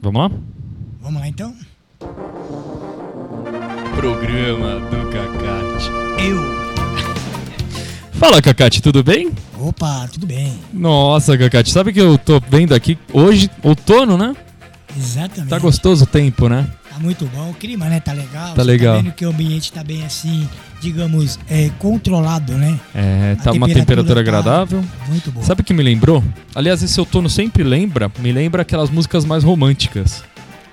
Vamos lá? Vamos lá então? Programa do Cacate. Eu. Fala, Cacate, tudo bem? Opa, tudo bem. Nossa, Cacate, sabe que eu tô vendo aqui hoje, outono, né? Exatamente. Tá gostoso o tempo, né? Tá muito bom. O clima, né? Tá legal. Tá Você legal. Tá vendo que o ambiente tá bem assim, digamos, é, controlado, né? É, tá uma temperatura agradável. Muito bom. Sabe o que me lembrou? Aliás, esse outono sempre lembra, me lembra aquelas músicas mais românticas.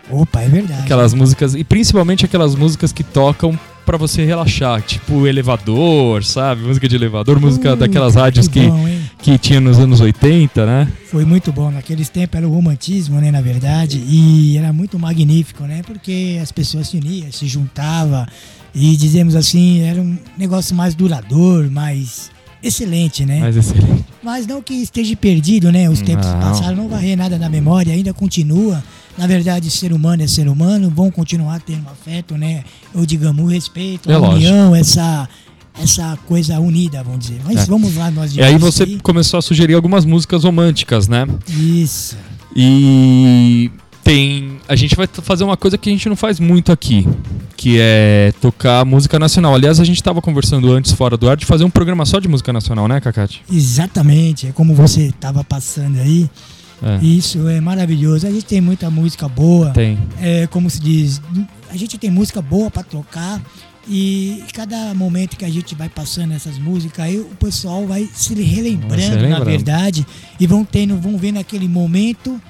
Opa, é verdade. Aquelas músicas, e principalmente aquelas músicas que tocam pra você relaxar, tipo elevador, sabe? Música de elevador, música Uh, daquelas rádios que, bom, hein? Que tinha nos anos 80, né? Foi muito bom. Naqueles tempos era o romantismo, né? Na verdade. E era muito magnífico, né? Porque as pessoas se uniam, se juntavam. E dizemos assim, era um negócio mais duradouro, mais excelente, né? Mas excelente. Mas não que esteja perdido, né? Os tempos Não. passaram, não varrer nada da memória, ainda continua. Na verdade, ser humano é ser humano, vão continuar tendo afeto, né? Ou digamos, o respeito, É a lógico. união, essa, essa coisa unida, vamos dizer. Mas É. vamos lá, nós E aí você começou a sugerir algumas músicas românticas, né? Isso. E tem. A gente vai fazer uma coisa que a gente não faz muito aqui, que é tocar música nacional. Aliás, a gente estava conversando antes, fora do ar, de fazer um programa só de música nacional, né, Cacate? Exatamente, é como você estava passando aí. É, Isso é maravilhoso. A gente tem muita música boa. tem. É, como se diz, a gente tem música boa para tocar e cada momento que a gente vai passando essas músicas aí o pessoal vai se relembrando, se na verdade e vão tendo, vão vendo aquele momento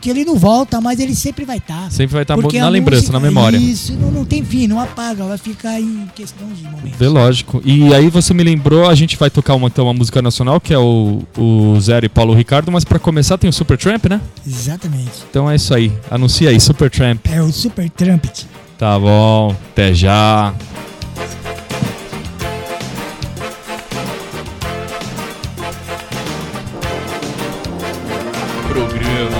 que ele não volta, mas ele sempre vai estar. Sempre vai estar Porque na lembrança, música- na memória. Isso, não, não tem fim, não apaga, vai ficar em questão de momentos. Vê, lógico. E aí você me lembrou, a gente vai tocar uma, então, uma música nacional, que é o, o Zero e Paulo Ricardo, mas pra começar tem o Supertramp, né? Exatamente. Então é isso aí. Anuncia aí, Supertramp. É o Super Trumpet. Tá bom, até já. Programa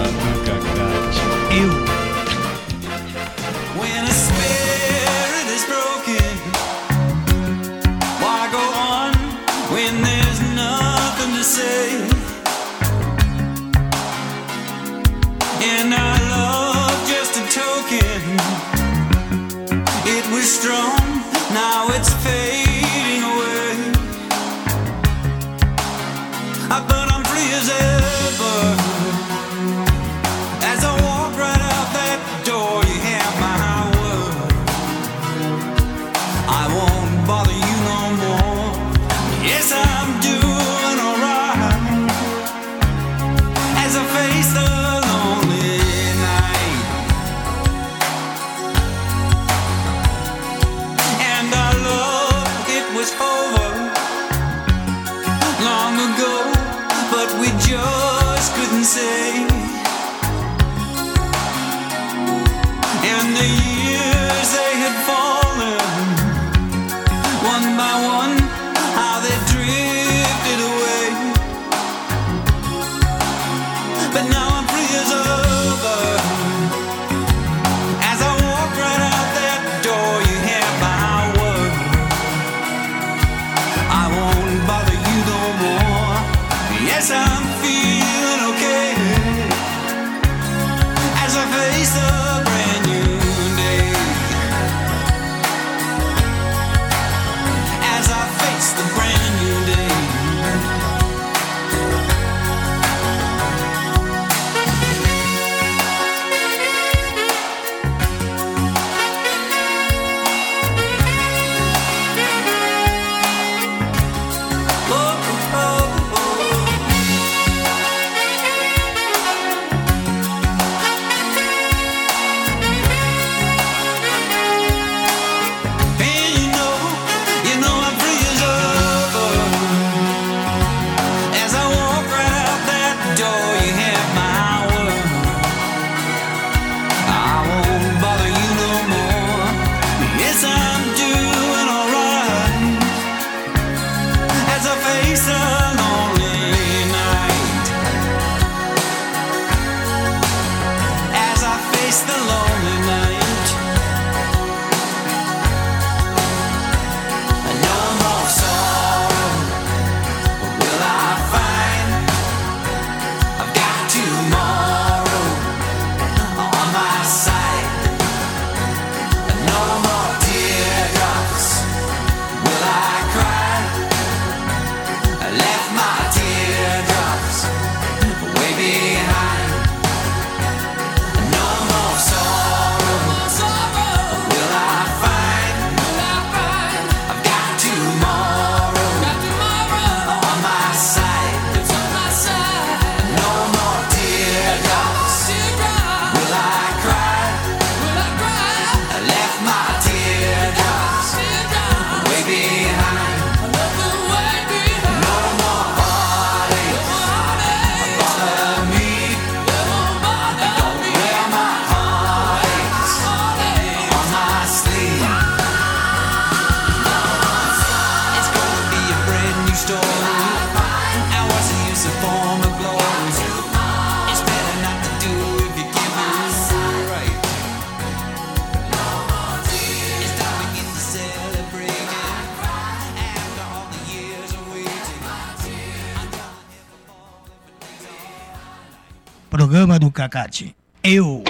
Cacate. Eu.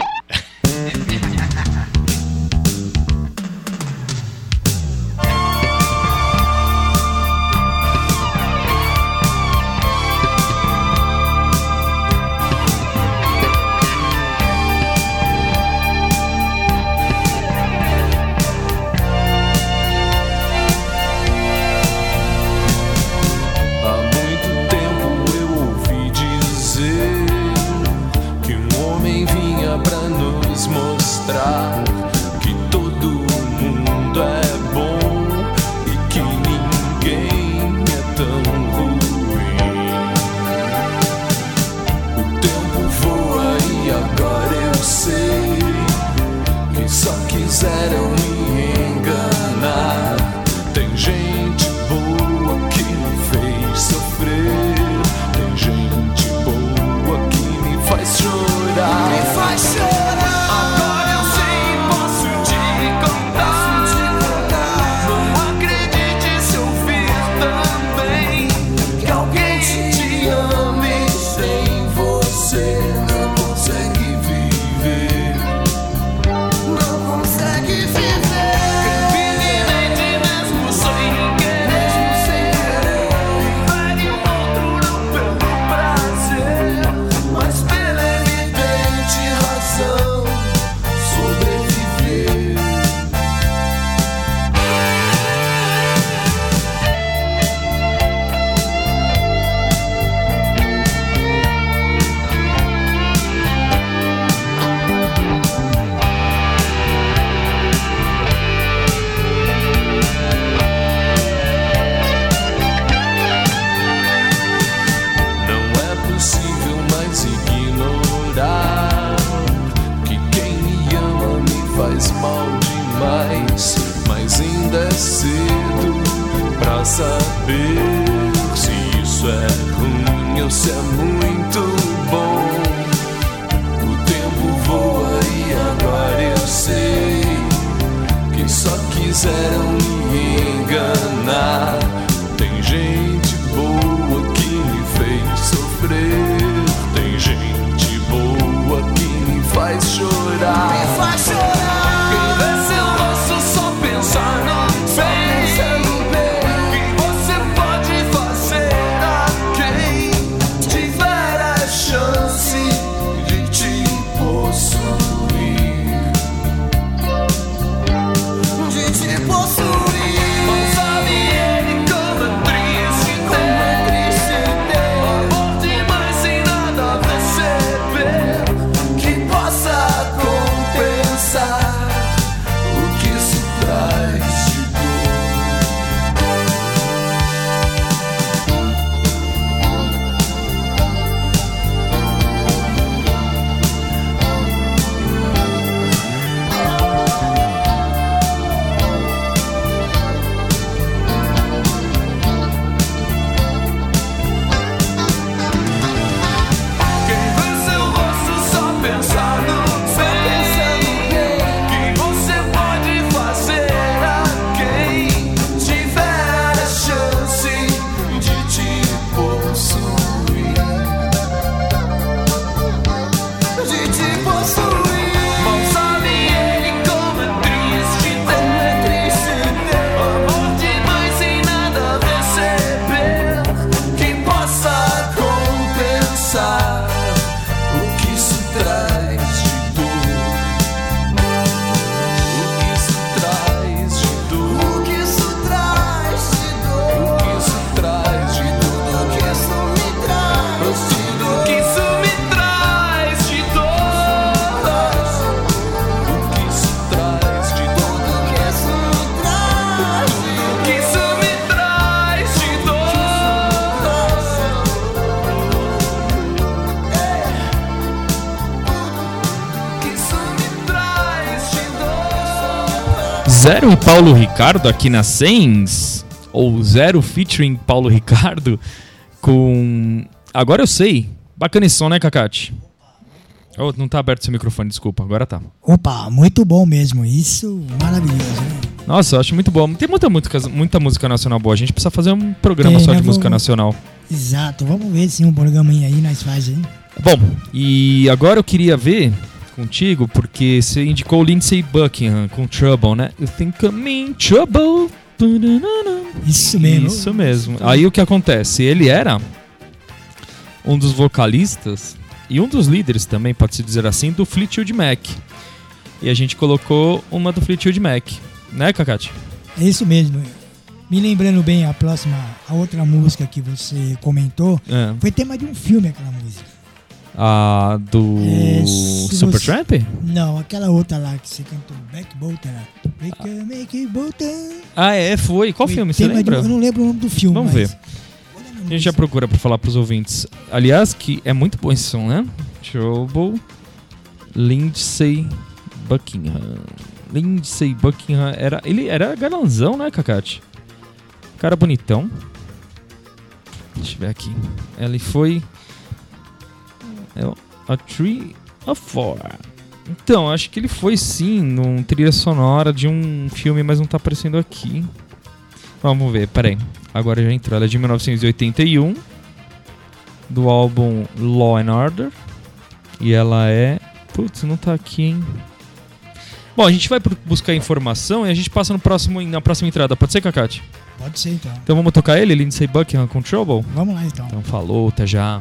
Paulo Ricardo aqui na Sens, ou Zero featuring Paulo Ricardo, com. Agora eu sei. Bacana esse som, né, Cacate? Oh, não tá aberto seu microfone, desculpa, agora tá. Opa, muito bom mesmo, isso maravilhoso. Né? Nossa, eu acho muito bom. Tem muita música, muita música nacional boa, a gente precisa fazer um programa Tem, só de né, música nacional. Exato, vamos ver se um programa aí nós fazemos. hein? Bom, e agora eu queria ver contigo, porque você indicou o Lindsey Buckingham com Trouble, né? You think I'm in trouble. Isso mesmo. Isso mesmo. Aí o que acontece? Ele era um dos vocalistas e um dos líderes também, pode-se dizer assim, do Fleetwood Mac. E a gente colocou uma do Fleetwood Mac, né, Cacate? É isso mesmo. Me lembrando bem, a próxima, a outra música que você comentou, É. foi tema de um filme aquela. A do É, se Super você-? Não, aquela outra lá que você cantou, Back Bolter. Make a, make bolter. Ah, é, foi. Qual Foi filme? Você tema de- lembra? eu não lembro o nome do filme. Vamos mas- ver. A gente já procura pra falar pros ouvintes. Aliás, que é muito bom esse som, né? Trouble Lindsay Buckingham. Lindsay Buckingham era. Ele era galanzão, né, Cacate? Cara bonitão. Deixa eu ver aqui. Ele foi. É o- a Tree of Four. Então, acho que ele foi sim num trilha sonora de um filme, mas não tá aparecendo aqui. Vamos ver, peraí. Agora já entrou. Ela é de 1981. Do álbum Law and Order. E ela é. Putz, não tá aqui, hein? Bom, a gente vai buscar informação e a gente passa no próximo, na próxima entrada. Pode ser, Cacate? Pode ser então. Então vamos tocar ele, Lindsay Buckingham Trouble? Vamos lá então. Então falou, até já.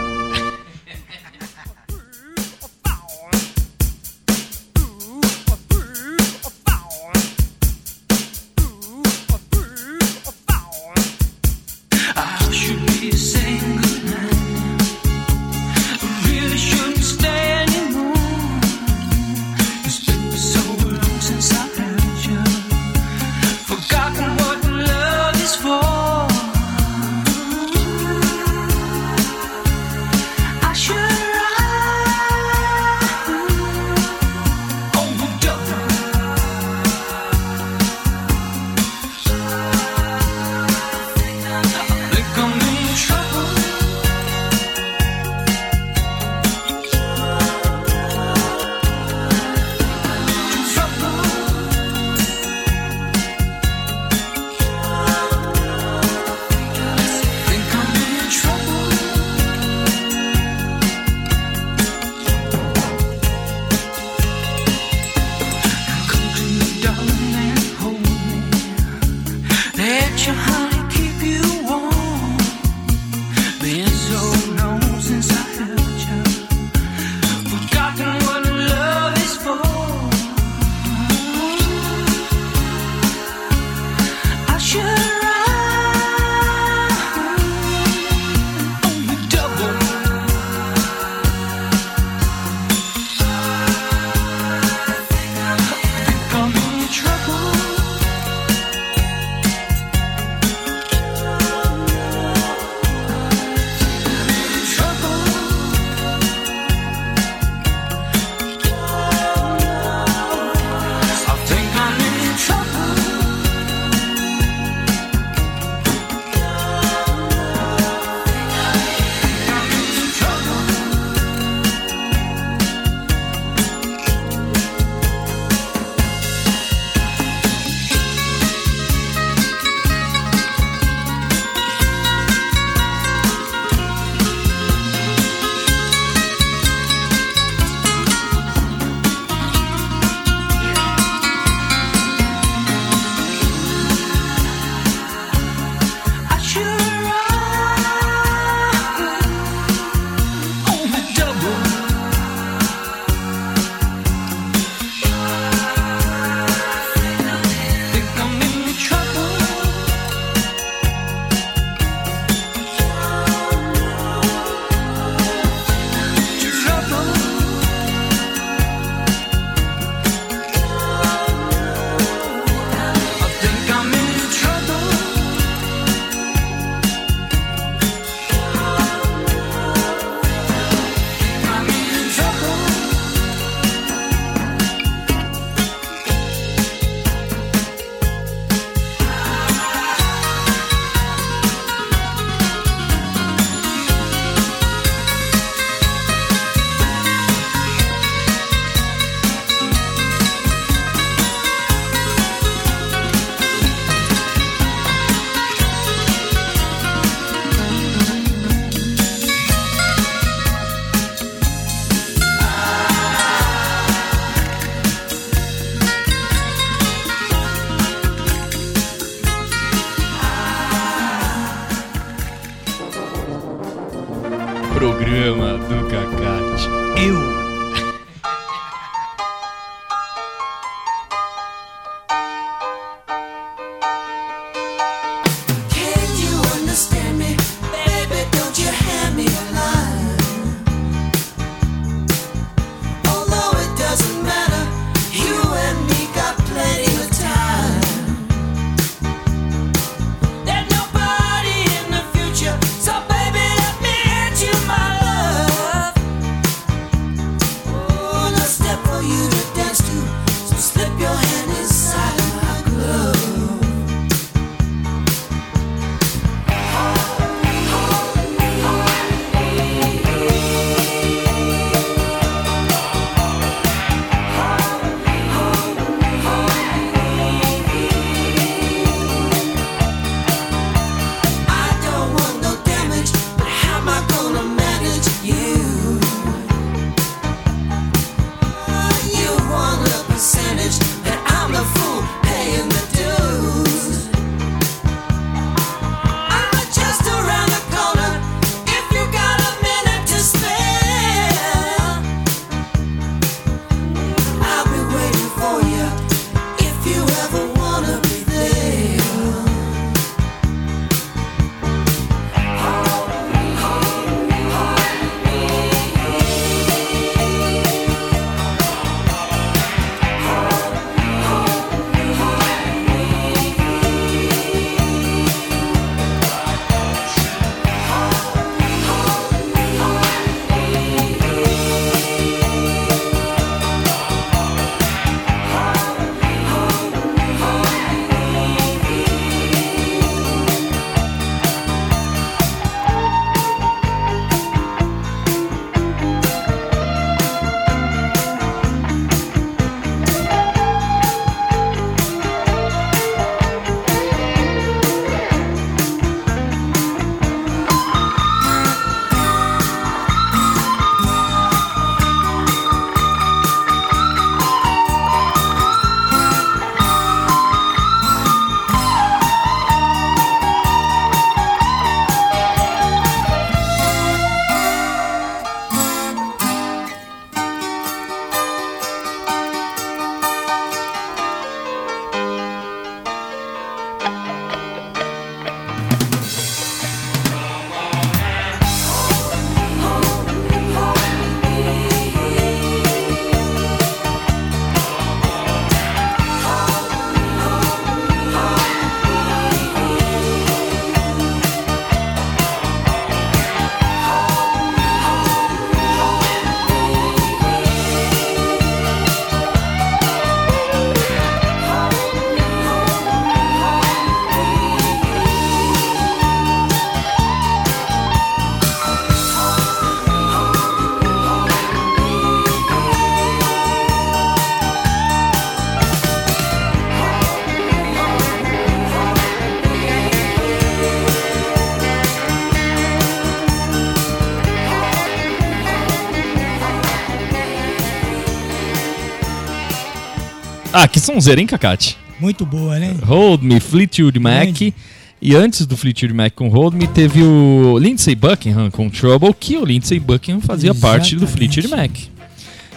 Sonzeira, hein, Cacate? Muito boa, né? Hold Me, Fleetwood Mac. Grande. E antes do Fleetwood Mac com Hold Me, teve o Lindsey Buckingham com Trouble, que o Lindsey Buckingham fazia parte do Exatamente. Fleetwood Mac.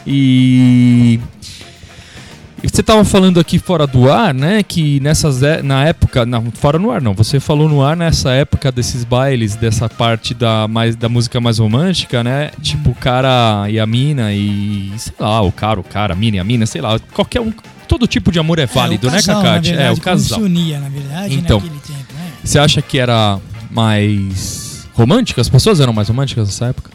E... você tava falando aqui fora do ar, né, que nessas é- na época, não, fora no ar não, você falou no ar nessa época desses bailes, dessa parte da mais da música mais romântica, né? Tipo o cara e a mina e sei lá, o cara, o cara, a mina e a mina, sei lá, qualquer um, todo tipo de amor é válido, é, casal, né, Cacate? É, o como casal. se unia, na verdade, Então. naquele tempo, né? Você acha que era mais romântica? As pessoas eram mais românticas nessa época?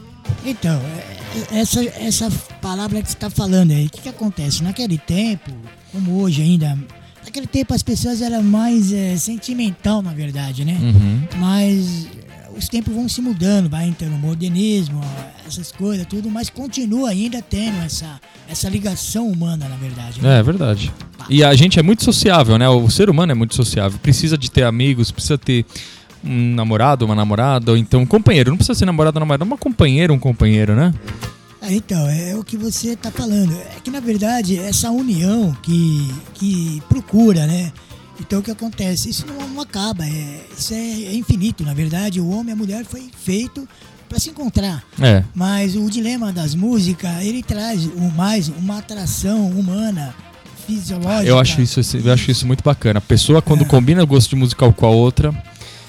Então, é- essa, essa palavra que você está falando aí, o que, que acontece? Naquele tempo, como hoje ainda, naquele tempo as pessoas eram mais é, sentimental, na verdade, né? Uhum. Mas é, os tempos vão se mudando, vai entrando o modernismo, essas coisas, tudo, mas continua ainda tendo essa, essa ligação humana, na verdade. né? É, é verdade. E a gente é muito sociável, né? O ser humano é muito sociável. Precisa de ter amigos, precisa ter um namorado, uma namorada, ou então um companheiro. Não precisa ser namorado ou namorada, uma companheira, um companheiro, né? É, então, é o que você está falando. É que, na verdade, essa união que, que procura, né? Então, o que acontece? Isso não, não acaba. É, isso é, é infinito, na verdade. O homem e a mulher foi feito pra se encontrar. É. Mas o dilema das músicas, ele traz o mais uma atração humana, fisiológica. Eu acho isso, eu acho isso muito bacana. A pessoa, quando É. combina o gosto de musical com a outra,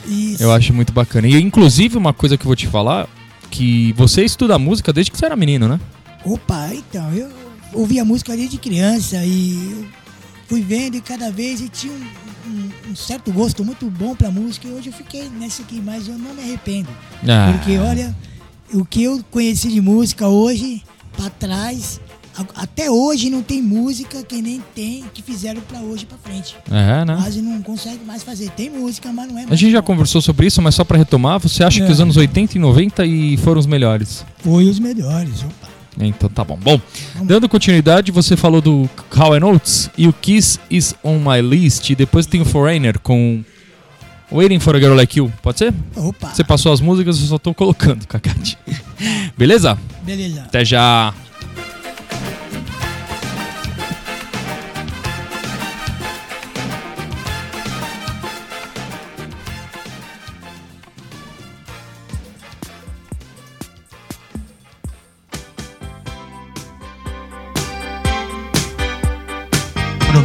Isso. eu acho muito bacana. E, inclusive, uma coisa que eu vou te falar, que você estuda música desde que você era menino, né? Opa, então, eu ouvia música desde criança e eu fui vendo e cada vez eu tinha um, um- um certo gosto muito bom pra música e hoje eu fiquei nessa aqui, mas eu não me arrependo. Ah. Porque olha, o que eu conheci de música hoje, pra trás, até hoje não tem música que nem tem que fizeram pra hoje pra frente. É, né? Quase não consegue mais fazer. Tem música, mas não é mais. A gente já conversou sobre isso, mas só pra retomar, você acha É. que os anos 80 e 90 e foram os melhores? Foi os melhores, opa. Então tá bom. Bom, dando continuidade, você falou do How and Oates e o Kiss is on my list. E depois tem o Foreigner com Waiting for a Girl Like You. Pode ser? Opa. Você passou as músicas, eu só tô colocando, Cacate. Beleza? Beleza. Até já.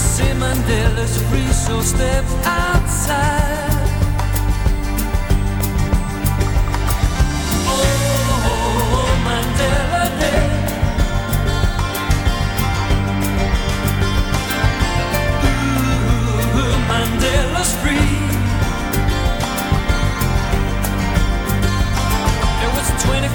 Simon Dela's free, so step outside.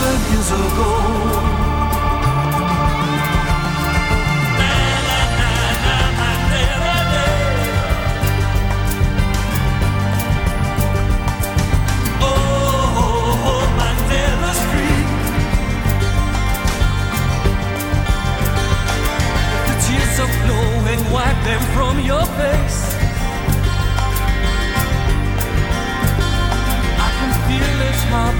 thousand years ago. and wipe them from your face. I can feel it hard.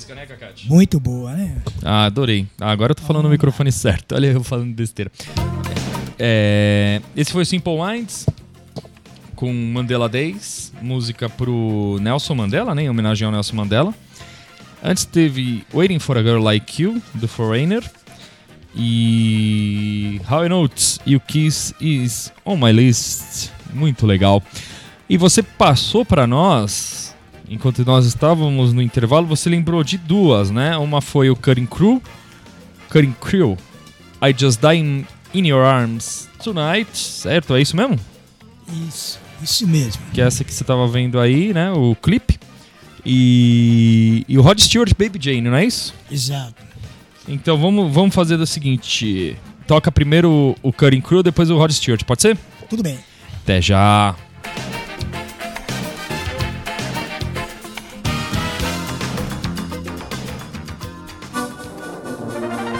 música, né, Cacate? Muito boa, né? Ah, adorei. Ah, agora eu tô falando ah. no microfone certo. Olha eu falando besteira. É, esse foi Simple Minds com Mandela Days, música pro Nelson Mandela, né, em homenagem ao Nelson Mandela. Antes teve Waiting for a Girl Like You, do Foreigner. E How I Notes You Kiss Is On My List. Muito legal. E você passou para nós enquanto nós estávamos no intervalo, você lembrou de duas, né? Uma foi o Cutting Crew, Cutting Crew, I Just Die in, Your Arms Tonight, certo? É isso mesmo? Isso, isso mesmo. Que é essa que você estava vendo aí, né? O clipe. E, e o Rod Stewart Baby Jane, não é isso? Exato. Então vamos, vamos fazer o seguinte: toca primeiro o Cutting Crew, depois o Rod Stewart, pode ser? Tudo bem. Até já.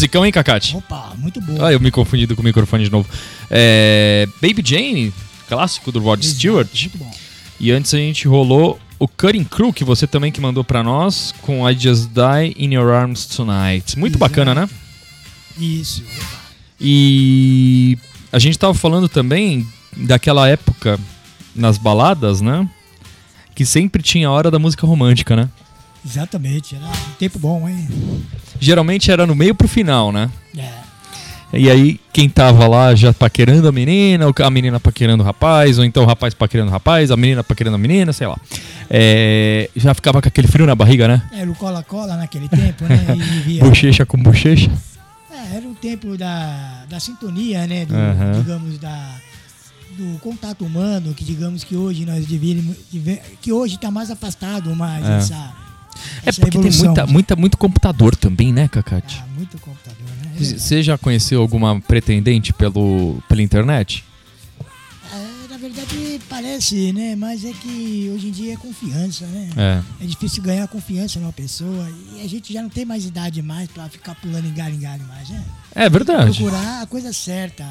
Musicão, hein, Cacate? Opa, muito boa. Ah, eu me confundi com o microfone de novo. É, Baby Jane, clássico do Rod Stewart. Muito bom. E antes a gente rolou o Cutting Crew, que você também que mandou pra nós, com I Just Die in Your Arms Tonight. Muito Exato. bacana, né? Isso. E a gente tava falando também daquela época nas baladas, né? Que sempre tinha a hora da música romântica, né? Exatamente. Era um tempo bom, hein? Geralmente era no meio pro final, né? É. E aí, quem tava lá já paquerando a menina, ou a menina paquerando o rapaz, ou então o rapaz paquerando o rapaz, a menina paquerando a menina, sei lá. É, já ficava com aquele frio na barriga, né? Era o cola-cola naquele tempo, né? E via- Bochecha com bochecha. É, era o tempo da, da sintonia, né? Do, Aham. Digamos, da, do contato humano, que digamos que hoje nós deveríamos. deve- Que hoje está mais afastado mais É. essa. É essa porque tem muita, muita, muito computador também, né, Cacate? Ah, muito computador, né? Você já conheceu alguma pretendente pelo, pela internet? É, na verdade, parece, né? Mas é que hoje em dia é confiança, né? É. É difícil ganhar confiança numa pessoa e a gente já não tem mais idade mais pra ficar pulando em galho em galho mais, né? É verdade. Procurar a coisa certa,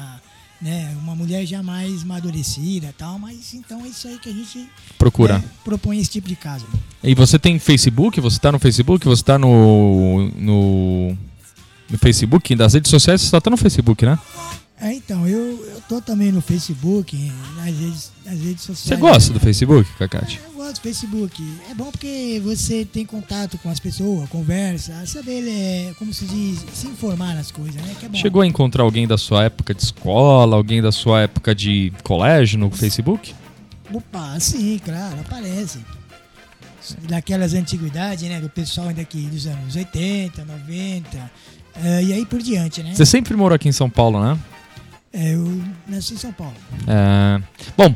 né? Uma mulher já mais amadurecida e tal, mas então é isso aí que a gente Procura. né, propõe esse tipo de caso. E você tem Facebook? Você tá no Facebook? Você tá no. no. no Facebook? Das redes sociais, você só tá no Facebook, né? É, então, eu, eu tô também no Facebook, nas redes, nas redes sociais. Você gosta do Facebook, Cacate? Eu gosto do Facebook. É bom porque você tem contato com as pessoas, conversa, saber, é, como se diz, se informar nas coisas, né? É. Chegou a encontrar alguém da sua época de escola, alguém da sua época de colégio no Facebook? Opa, sim, claro, aparece. Daquelas antiguidades, né? Do pessoal ainda aqui dos anos 80, 90, eh, e aí por diante, né? Você sempre morou aqui em São Paulo, né? É, eu nasci em São Paulo. É, Bom,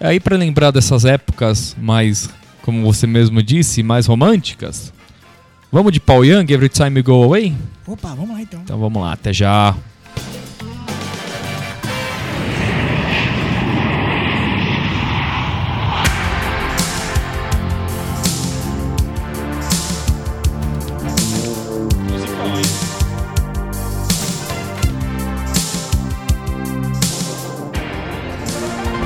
aí pra lembrar dessas épocas mais, como você mesmo disse, mais românticas, Vamos de Paul Young, Every Time You Go Away? Opa, vamos lá então. Então vamos lá, até já.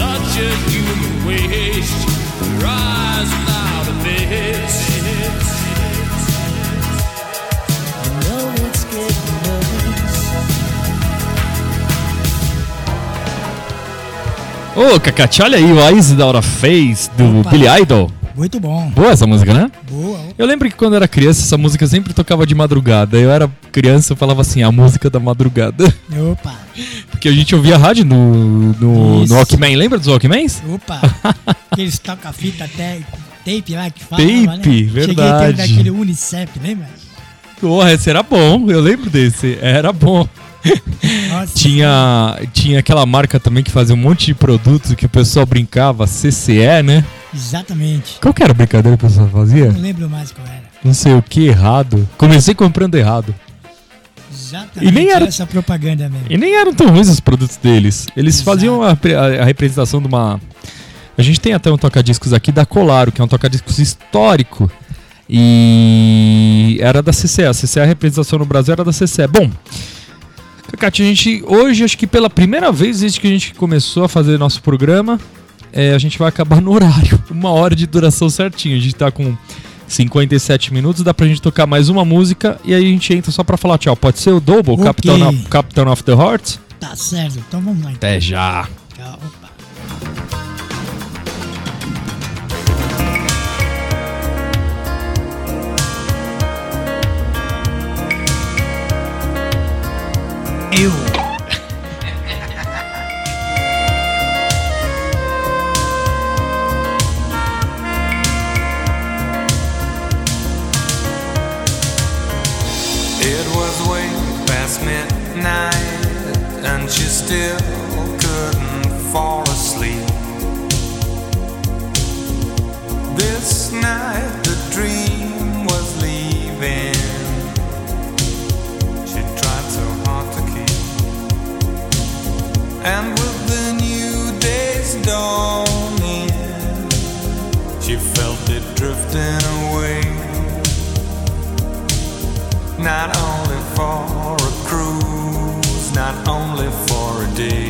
Such a human waste. Eyes without a face. Ô, Cacate, olha aí o Eyes Without a Face do Opa. Billy Idol. Muito bom. Boa essa música, né? Boa. Eu lembro que quando era criança, essa música sempre tocava de madrugada. Eu era criança, eu falava assim, a música da madrugada. Opa. Porque a gente ouvia rádio no, no, Isso. no Walkman. Lembra dos Walkmans? Opa. Aqueles toca-fita até tape lá que fala. Tape, né? Cheguei a ter verdade. daquele Unicef, lembra? Porra, esse era bom, eu lembro desse. Era bom. Nossa. Tinha, tinha aquela marca também que fazia um monte de produtos que o pessoal brincava, CCE, né? Exatamente. Qual que era a brincadeira que o pessoal fazia? Não lembro mais qual era. Não sei o que, errado. Comecei comprando errado. Exatamente. E nem era- essa propaganda mesmo. E nem eram tão ruins os produtos deles. Eles Exato. faziam a, a- a representação de uma. A gente tem até um toca-discos aqui da Colaro, que é um toca-discos histórico. E era da CCE. A CCE, a representação no Brasil era da CCE. Bom, Cacate, a gente hoje, acho que pela primeira vez desde que a gente começou a fazer nosso programa, é, a gente vai acabar no horário. Uma hora de duração certinho. A gente tá com 57 minutos, dá pra gente tocar mais uma música e aí a gente entra só pra falar tchau. Pode ser o Double, Ok. Captain, of, Captain of the Hearts? Tá certo. Então vamos lá. Então. Até já. Tchau. Eu. It was way past midnight, and she still couldn't fall asleep. This night, the dream was leaving. And with the new day's dawning, she felt it drifting away. Not only for a cruise, not only for a day.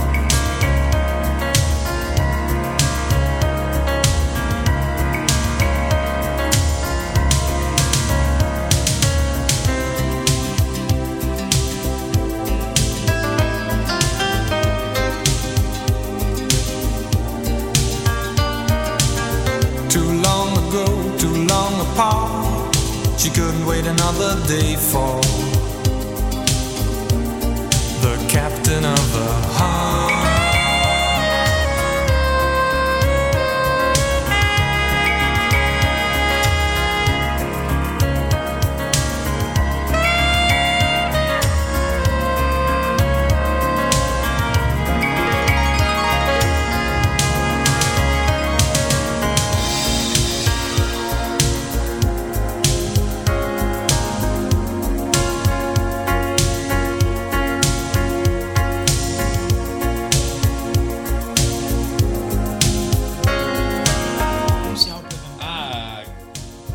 day falls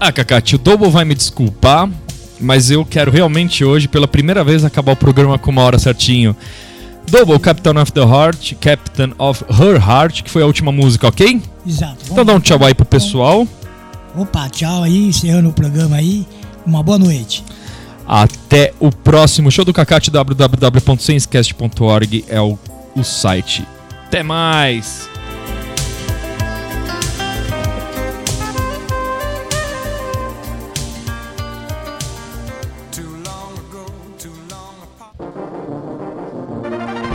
Ah, Cacate, o Double vai me desculpar, mas eu quero realmente hoje, pela primeira vez, acabar o programa com uma hora certinho. Double, Captain of the Heart, Captain of Her Heart, que foi a última música, ok? Exato. Então dá um tchau aí pro pessoal. Opa, tchau aí, encerrando o programa aí. Uma boa noite. Até o próximo show do Cacate, www.senscast.org é o, o site. Até mais!